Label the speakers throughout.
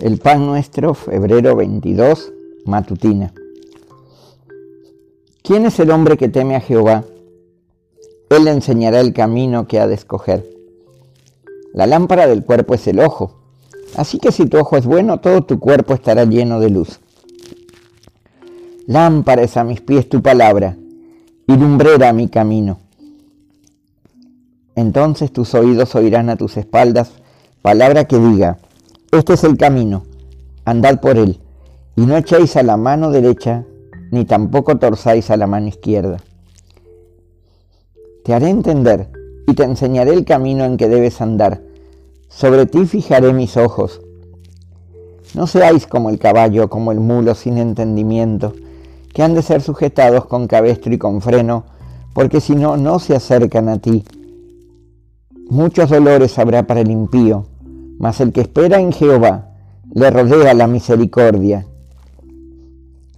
Speaker 1: El pan nuestro, febrero 22, matutina. ¿Quién es el hombre que teme a Jehová? Él le enseñará el camino que ha de escoger. La lámpara del cuerpo es el ojo. Así que si tu ojo es bueno, todo tu cuerpo estará lleno de luz. Lámpara es a mis pies tu palabra y lumbrera mi camino. Entonces tus oídos oirán a tus espaldas palabra que diga, este es el camino, andad por él, y no echéis a la mano derecha, ni tampoco torzáis a la mano izquierda. Te haré entender y te enseñaré el camino en que debes andar. Sobre ti fijaré mis ojos. No seáis como el caballo, como el mulo sin entendimiento, que han de ser sujetados con cabestro y con freno, porque si no, no se acercan a ti. Muchos dolores habrá para el impío, mas el que espera en Jehová le rodea la misericordia.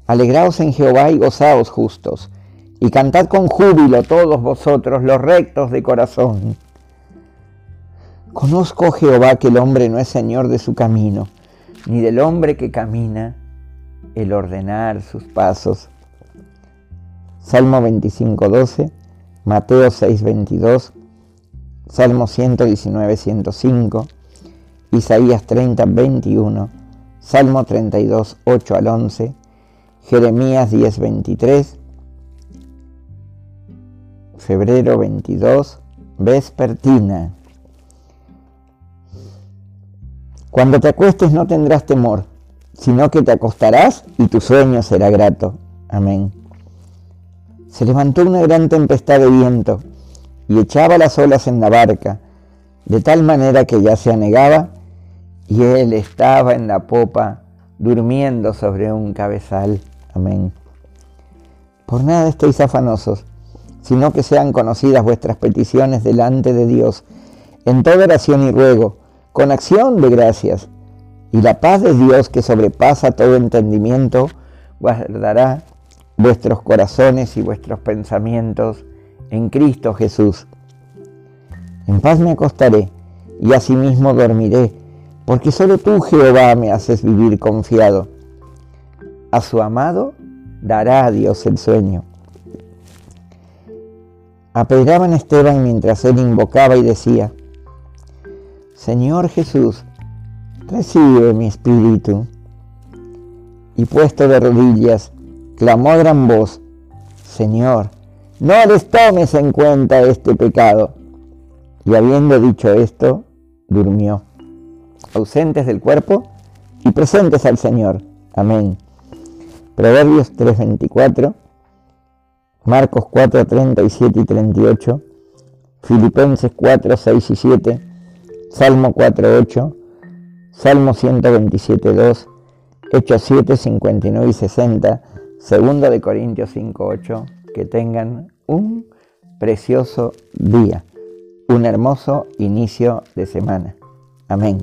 Speaker 1: Alegraos en Jehová y gozaos justos, y cantad con júbilo todos vosotros los rectos de corazón. Conozco, Jehová, que el hombre no es señor de su camino, ni del hombre que camina el ordenar sus pasos. Salmo 25, 12, Mateo 6, 22, Salmo 119, 105, Isaías 30, 21, Salmo 32, 8 al 11, Jeremías 10, 23, febrero 22, vespertina. Cuando te acuestes no tendrás temor, sino que te acostarás y tu sueño será grato. Amén. Se levantó una gran tempestad de viento y echaba las olas en la barca, de tal manera que ya se anegaba, y él estaba en la popa, durmiendo sobre un cabezal. Amén. Por nada estéis afanosos, sino que sean conocidas vuestras peticiones delante de Dios, en toda oración y ruego, con acción de gracias. Y la paz de Dios, que sobrepasa todo entendimiento, guardará vuestros corazones y vuestros pensamientos en Cristo Jesús. En paz me acostaré y asimismo dormiré, porque solo tú, Jehová, me haces vivir confiado. A su amado dará a Dios el sueño. Apedreaban a Esteban mientras él invocaba y decía, Señor Jesús, recibe mi espíritu. Y puesto de rodillas, clamó gran voz, Señor, no les tomes en cuenta este pecado. Y habiendo dicho esto, durmió, ausentes del cuerpo y presentes al Señor. Amén. Proverbios 3:24, Marcos 4, 37 y 38, Filipenses 4, 6 y 7, Salmo 4, 8, Salmo 127, 2, Hechos 7, 59 y 60, Segunda de Corintios 5, 8, que tengan un precioso día, un hermoso inicio de semana. Amén.